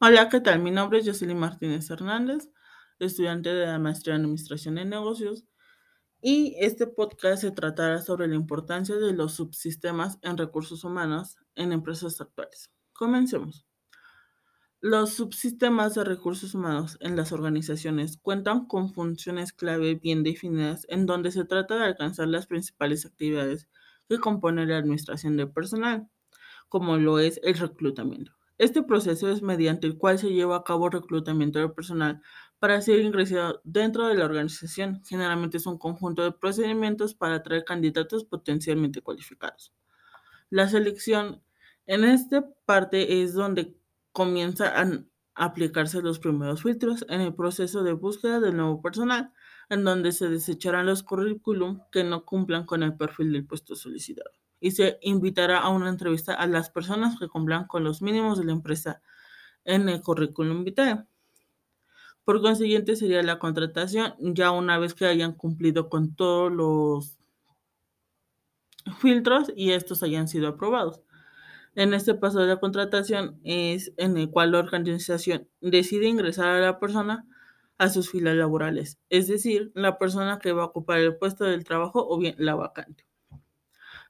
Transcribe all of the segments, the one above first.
Hola, ¿qué tal? Mi nombre es Jocelyn Martínez Hernández, estudiante de la maestría en Administración de Negocios, y este podcast se tratará sobre la importancia de los subsistemas en recursos humanos en empresas actuales. Comencemos. Los subsistemas de recursos humanos en las organizaciones cuentan con funciones clave bien definidas en donde se trata de alcanzar las principales actividades que componen la administración del personal, como lo es el reclutamiento. Este proceso es mediante el cual se lleva a cabo reclutamiento del personal para ser ingresado dentro de la organización. Generalmente es un conjunto de procedimientos para atraer candidatos potencialmente cualificados. La selección en esta parte es donde comienza a aplicarse los primeros filtros en el proceso de búsqueda del nuevo personal, en donde se desecharán los currículum que no cumplan con el perfil del puesto solicitado y se invitará a una entrevista a las personas que cumplan con los mínimos de la empresa en el currículum vitae. Por consiguiente, sería la contratación ya una vez que hayan cumplido con todos los filtros y estos hayan sido aprobados. En este paso de la contratación es en el cual la organización decide ingresar a la persona a sus filas laborales, es decir, la persona que va a ocupar el puesto del trabajo o bien la vacante.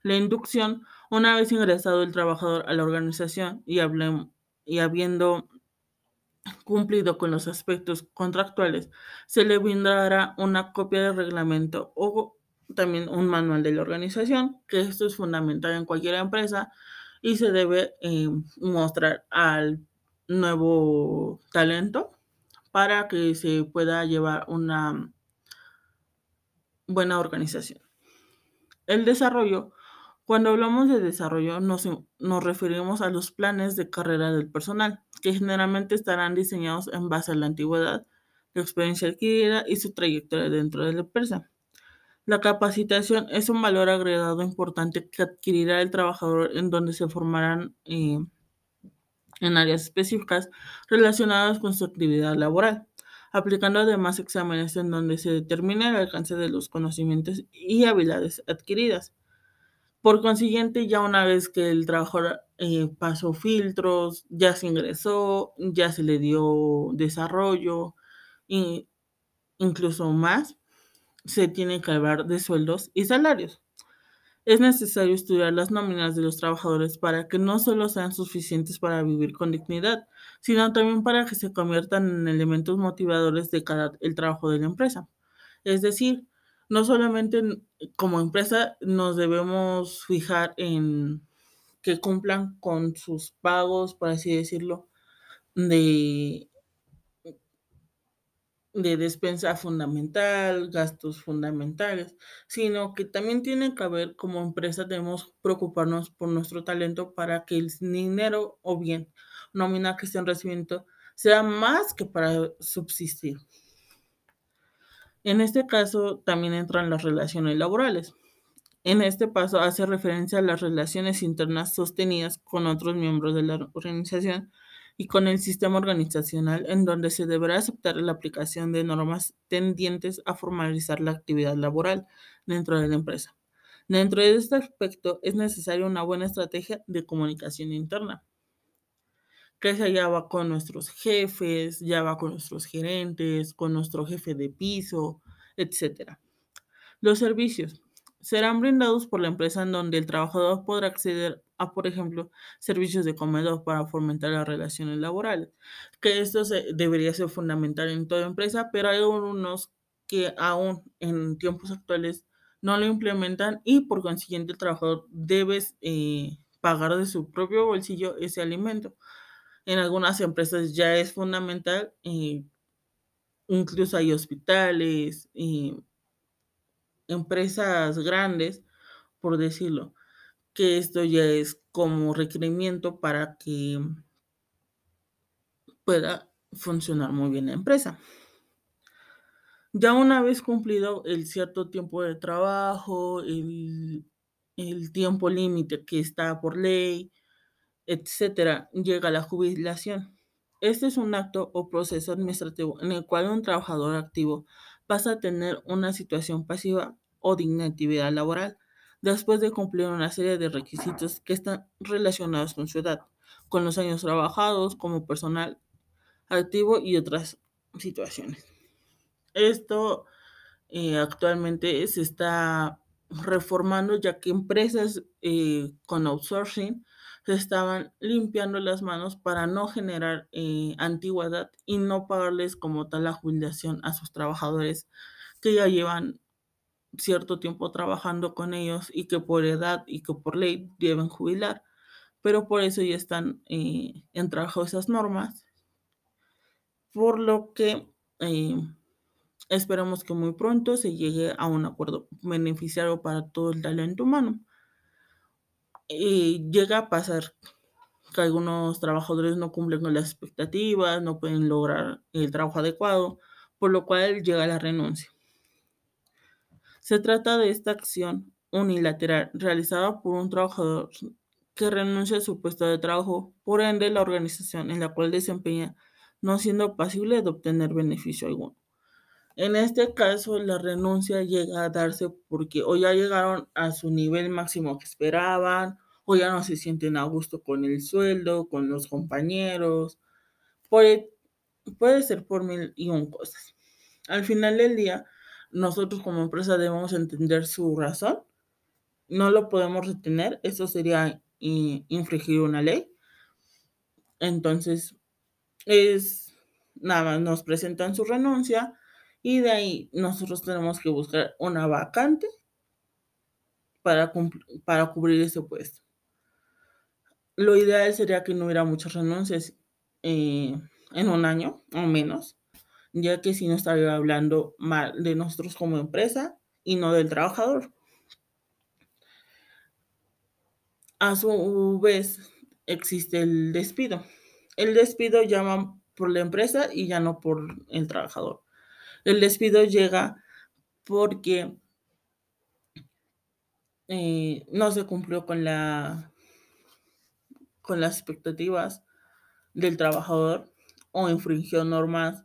La inducción, una vez ingresado el trabajador a la organización y, y habiendo cumplido con los aspectos contractuales, se le brindará una copia del reglamento o también un manual de la organización, que esto es fundamental en cualquier empresa y se debe eh, mostrar al nuevo talento para que se pueda llevar una buena organización. El desarrollo cuando hablamos de desarrollo nos, nos, referimos a los planes de carrera del personal, que generalmente estarán diseñados en base a la antigüedad, la experiencia adquirida y su trayectoria dentro de la empresa. La capacitación es un valor agregado importante que adquirirá el trabajador en donde se formarán eh, en áreas específicas relacionadas con su actividad laboral, aplicando además exámenes en donde se determina el alcance de los conocimientos y habilidades adquiridas. Por consiguiente, ya una vez que el trabajador eh, pasó filtros, ya se ingresó, ya se le dio desarrollo, e incluso más, se tiene que hablar de sueldos y salarios. Es necesario estudiar las nóminas de los trabajadores para que no solo sean suficientes para vivir con dignidad, sino también para que se conviertan en elementos motivadores de cada trabajo de la empresa. Es decir, no solamente como empresa nos debemos fijar en que cumplan con sus pagos, por así decirlo, de, de despensa fundamental, gastos fundamentales, sino que también tiene que haber como empresa debemos preocuparnos por nuestro talento para que el dinero o bien nómina que estén recibiendo sea más que para subsistir. En este caso también entran las relaciones laborales. En este paso hace referencia a las relaciones internas sostenidas con otros miembros de la organización y con el sistema organizacional en donde se deberá aceptar la aplicación de normas tendientes a formalizar la actividad laboral dentro de la empresa. Dentro de este aspecto es necesaria una buena estrategia de comunicación interna que se ya va con nuestros jefes, ya va con nuestros gerentes, con nuestro jefe de piso, etc. Los servicios serán brindados por la empresa en donde el trabajador podrá acceder a, por ejemplo, servicios de comedor para fomentar las relaciones laborales, que esto debería ser fundamental en toda empresa, pero hay unos que aún en tiempos actuales no lo implementan y por consiguiente el trabajador debe eh, pagar de su propio bolsillo ese alimento en algunas empresas ya es fundamental, eh, incluso hay hospitales, y empresas grandes, por decirlo, que esto ya es como requerimiento para que pueda funcionar muy bien la empresa. Ya una vez cumplido el cierto tiempo de trabajo, el, el tiempo límite que está por ley, etcétera, llega la jubilación. Este es un acto o proceso administrativo en el cual un trabajador activo pasa a tener una situación pasiva o de inactividad laboral después de cumplir una serie de requisitos que están relacionados con su edad, con los años trabajados como personal activo y otras situaciones. Esto eh, actualmente se está reformando ya que empresas eh, con outsourcing se estaban limpiando las manos para no generar eh, antigüedad y no pagarles como tal la jubilación a sus trabajadores que ya llevan cierto tiempo trabajando con ellos y que por edad y que por ley deben jubilar. Pero por eso ya están eh, en trabajo esas normas. Por lo que eh, esperamos que muy pronto se llegue a un acuerdo beneficiario para todo el talento humano. Y llega a pasar que algunos trabajadores no cumplen con las expectativas, no pueden lograr el trabajo adecuado, por lo cual llega la renuncia. Se trata de esta acción unilateral realizada por un trabajador que renuncia a su puesto de trabajo, por ende la organización en la cual desempeña no siendo posible de obtener beneficio alguno. En este caso, la renuncia llega a darse porque o ya llegaron a su nivel máximo que esperaban, o ya no se sienten a gusto con el sueldo, con los compañeros. Puede, puede ser por mil y un cosas. Al final del día, nosotros como empresa debemos entender su razón. No lo podemos retener, eso sería infringir una ley. Entonces, es nada más nos presentan su renuncia y de ahí nosotros tenemos que buscar una vacante para, para cubrir ese puesto. Lo ideal sería que no hubiera muchas renuncias eh, en un año o menos, ya que si no estaría hablando mal de nosotros como empresa y no del trabajador. A su vez, existe el despido. El despido llama por la empresa y ya no por el trabajador. El despido llega porque eh, no se cumplió con la con las expectativas del trabajador o infringió normas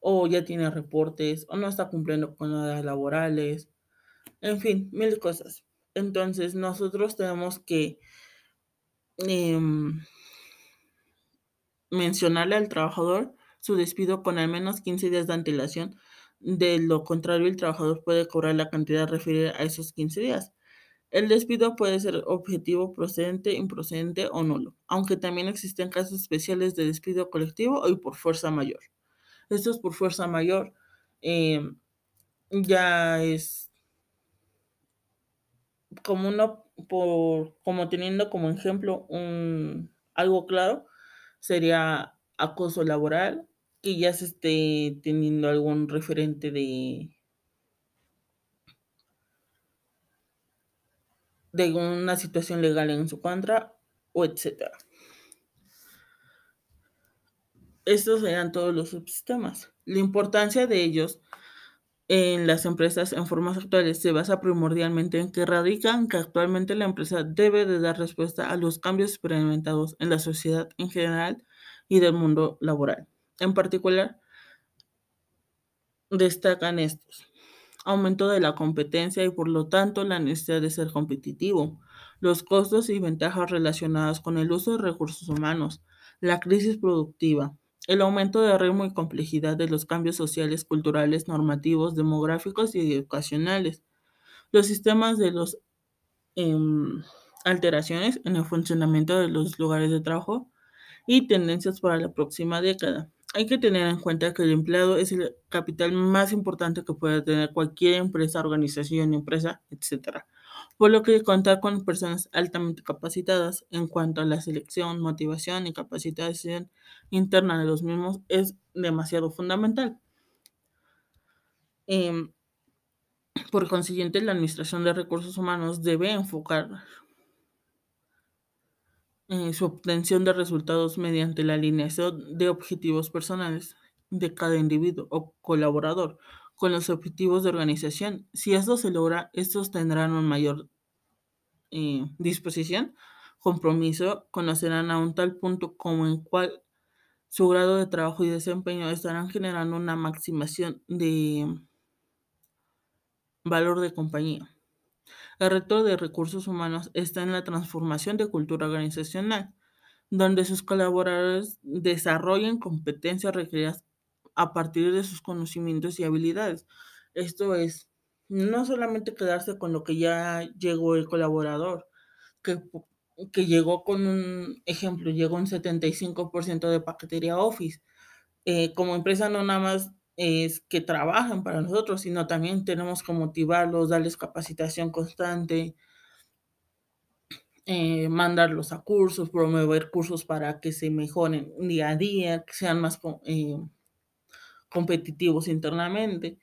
o ya tiene reportes, o no está cumpliendo con las laborales, en fin, mil cosas. Entonces, nosotros tenemos que em, mencionarle al trabajador su despido con al menos 15 días de antelación. De lo contrario, el trabajador puede cobrar la cantidad referida a esos 15 días. El despido puede ser objetivo, procedente, improcedente o nulo, aunque también existen casos especiales de despido colectivo y por fuerza mayor. Esto es por fuerza mayor. Em, ya es como uno, por, como teniendo como ejemplo un, algo claro, sería acoso laboral, que ya se esté teniendo algún referente de, de una situación legal en su contra o etcétera. Estos serían todos los subsistemas. La importancia de ellos en las empresas en formas actuales se basa primordialmente en que radican que actualmente la empresa debe de dar respuesta a los cambios experimentados en la sociedad en general y del mundo laboral. En particular, destacan estos. Aumento de la competencia y por lo tanto la necesidad de ser competitivo, los costos y ventajas relacionadas con el uso de recursos humanos, la crisis productiva, el aumento de ritmo y complejidad de los cambios sociales, culturales, normativos, demográficos y educacionales. Los sistemas de las em, alteraciones en el funcionamiento de los lugares de trabajo y tendencias para la próxima década. Hay que tener en cuenta que el empleado es el capital más importante que puede tener cualquier empresa, organización, empresa, etc por lo que contar con personas altamente capacitadas en cuanto a la selección, motivación y capacitación interna de los mismos es demasiado fundamental. Em, por consiguiente, la Administración de Recursos Humanos debe enfocar eh, su obtención de resultados mediante la alineación de objetivos personales de cada individuo o colaborador con los objetivos de organización. Si esto se logra, estos tendrán un mayor eh, disposición, compromiso, conocerán a un tal punto como en cual su grado de trabajo y desempeño estarán generando una maximación de valor de compañía. El reto de recursos humanos está en la transformación de cultura organizacional. donde sus colaboradores desarrollen competencias requeridas a partir de sus conocimientos y habilidades. Esto es, no solamente quedarse con lo que ya llegó el colaborador, que, que llegó con un ejemplo, llegó un 75% de paquetería Office. Eh, como empresa no nada más es que trabajen para nosotros, sino también tenemos que motivarlos, darles capacitación constante, eh, mandarlos a cursos, promover cursos para que se mejoren día a día, que sean más eh, competitivos internamente,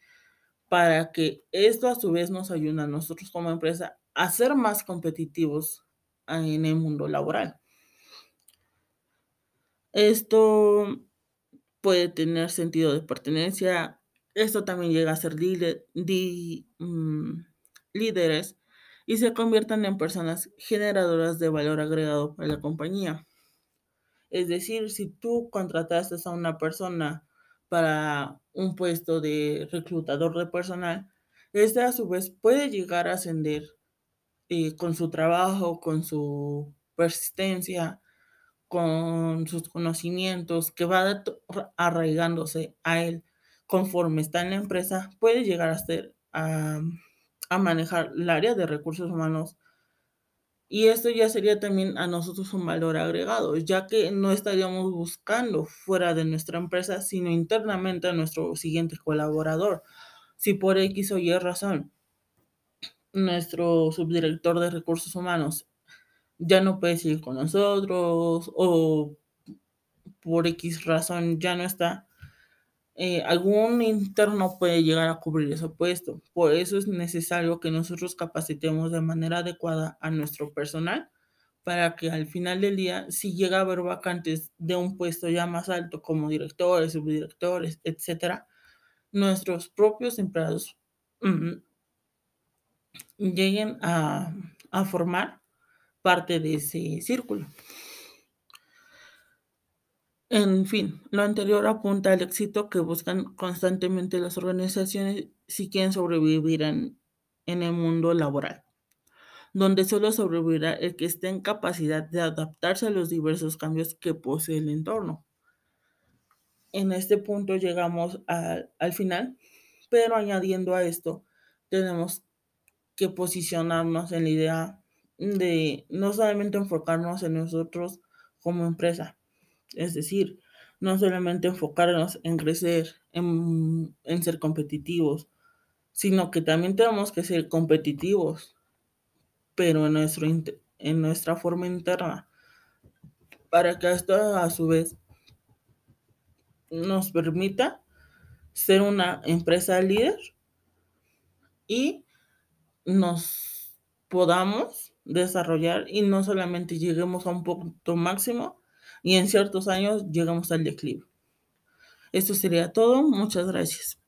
para que esto a su vez nos ayude a nosotros como empresa a ser más competitivos en el mundo laboral. Esto puede tener sentido de pertenencia, esto también llega a ser mm, líderes y se conviertan en personas generadoras de valor agregado para la compañía. Es decir, si tú contrataste a una persona para un puesto de reclutador de personal, este a su vez puede llegar a ascender eh, con su trabajo, con su persistencia, con sus conocimientos, que va arraigándose a él conforme está en la empresa, puede llegar a ser a, a manejar el área de recursos humanos. Y esto ya sería también a nosotros un valor agregado, ya que no estaríamos buscando fuera de nuestra empresa, sino internamente a nuestro siguiente colaborador. Si por X o Y razón nuestro subdirector de recursos humanos ya no puede seguir con nosotros o por X razón ya no está, eh, algún interno puede llegar a cubrir ese puesto. Por eso es necesario que nosotros capacitemos de manera adecuada a nuestro personal para que al final del día, si llega a haber vacantes de un puesto ya más alto como directores, subdirectores, etcétera, nuestros propios empleados mm, lleguen a, a formar parte de ese círculo. En fin, lo anterior apunta al éxito que buscan constantemente las organizaciones si quieren sobrevivir en, el mundo laboral, donde solo sobrevivirá el que esté en capacidad de adaptarse a los diversos cambios que posee el entorno. En este punto llegamos al final, pero añadiendo a esto, tenemos que posicionarnos en la idea de no solamente enfocarnos en nosotros como empresa, es decir, no solamente enfocarnos en crecer, en, ser competitivos, sino que también tenemos que ser competitivos, pero en, nuestro, en nuestra forma interna, para que esto a su vez nos permita ser una empresa líder y nos podamos desarrollar y no solamente lleguemos a un punto máximo, y en ciertos años llegamos al declive. Esto sería todo. Muchas gracias.